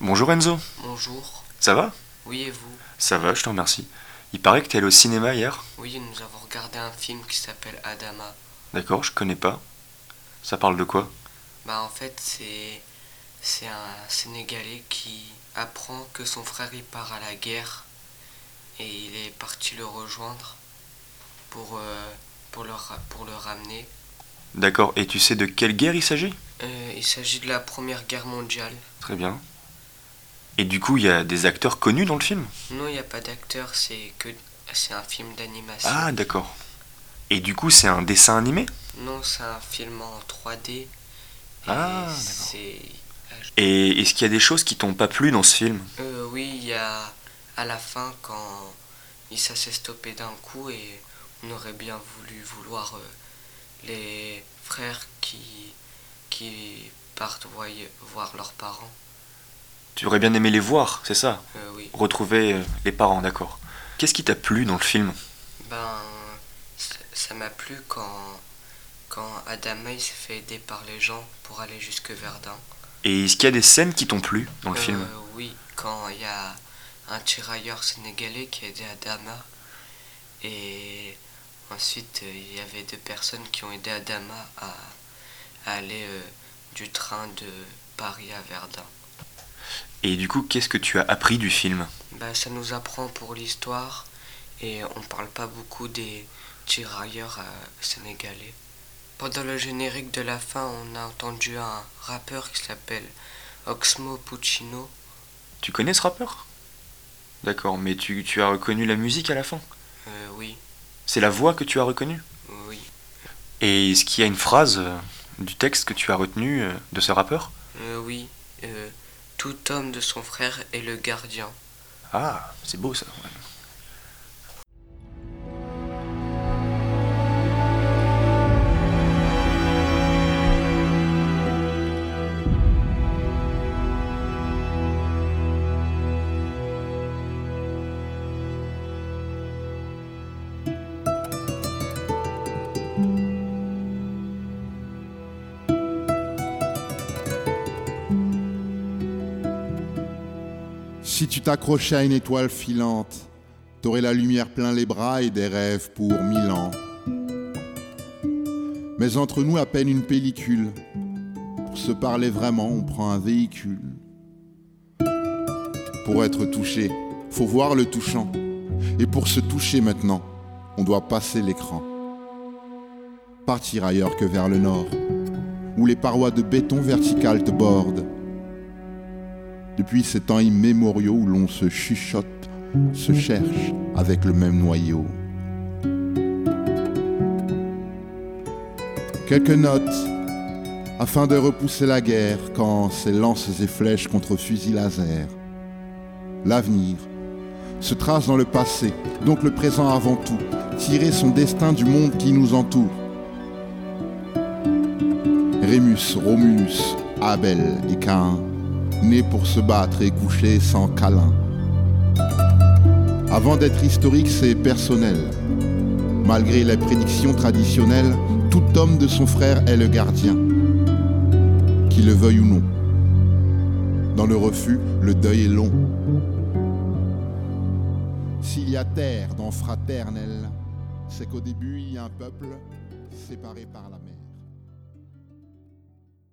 Bonjour Enzo, Bonjour. ça va? Oui, et vous? Ça va, je te remercie. Il paraît que t'es allé au cinéma hier? Oui, nous avons regardé un film qui s'appelle Adama. D'accord, je connais pas. Ça parle de quoi? Bah, en fait, c'est. C'est un Sénégalais qui apprend que son frère il part à la guerre et il est parti le rejoindre pour, euh, pour, le, ra- pour le ramener. D'accord, et tu sais de quelle guerre il s'agit? Euh, il s'agit de la Première Guerre mondiale. Très bien. Et du coup, il y a des acteurs connus dans le film? Non, il n'y a pas d'acteur, c'est que c'est un film d'animation. Ah, d'accord. Et du coup, c'est un dessin animé? Non, c'est un film en 3D. Et Ah, d'accord. c'est Et est-ce qu'il y a des choses qui t'ont pas plu dans ce film? Euh, oui, il y a à la fin quand il ça s'est stoppé d'un coup et on aurait bien voulu vouloir euh, les frères qui qui partent voir leurs parents. Tu aurais bien aimé les voir, c'est ça Euh, oui. Retrouver euh, les parents, d'accord. Qu'est-ce qui t'a plu dans le film? Ben ça- m'a plu quand quand Adama il s'est fait aider par les gens pour aller jusque Verdun. Et est-ce qu'il y a des scènes qui t'ont plu dans le Euh, film? Oui, quand il y a un tirailleur sénégalais qui a aidé Adama. Et ensuite, il y avait deux personnes qui ont aidé Adama à, à aller euh, du train de Paris à Verdun. Et du coup, qu'est-ce que tu as appris du film? Bah, ça nous apprend pour l'histoire et on parle pas beaucoup des tirailleurs euh, sénégalais. Pendant le générique de la fin, on a entendu un rappeur qui s'appelle Oxmo Puccino. Tu connais ce rappeur? D'accord, mais tu, tu as reconnu la musique à la fin? Euh, oui, C'est la voix que tu as reconnue? Oui. Et est-ce qu'il y a une phrase euh, du texte que tu as retenu euh, de ce rappeur? Euh, oui, euh, tout homme de son frère est le gardien. Ah, c'est beau ça. Si tu t'accrochais à une étoile filante, t'aurais la lumière plein les bras et des rêves pour mille ans. Mais entre nous, à peine une pellicule. Pour se parler vraiment, on prend un véhicule. Pour être touché, faut voir le touchant. Et pour se toucher maintenant, on doit passer l'écran. Partir ailleurs que vers le nord, où les parois de béton vertical te bordent depuis ces temps immémoriaux où l'on se chuchote, se cherche avec le même noyau. Quelques notes afin de repousser la guerre quand ses lances et flèches contre fusils laser. L'avenir se trace dans le passé, donc le présent avant tout, tirer son destin du monde qui nous entoure. Rémus, Romulus, Abel et Cain, nés pour se battre et coucher sans câlin. Avant d'être historique, c'est personnel. Malgré les prédictions traditionnelles, tout homme de son frère est le gardien, qu'il le veuille ou non. Dans le refus, le deuil est long. S'il y a terre dans fraternel, c'est qu'au début il y a un peuple séparé par la mer.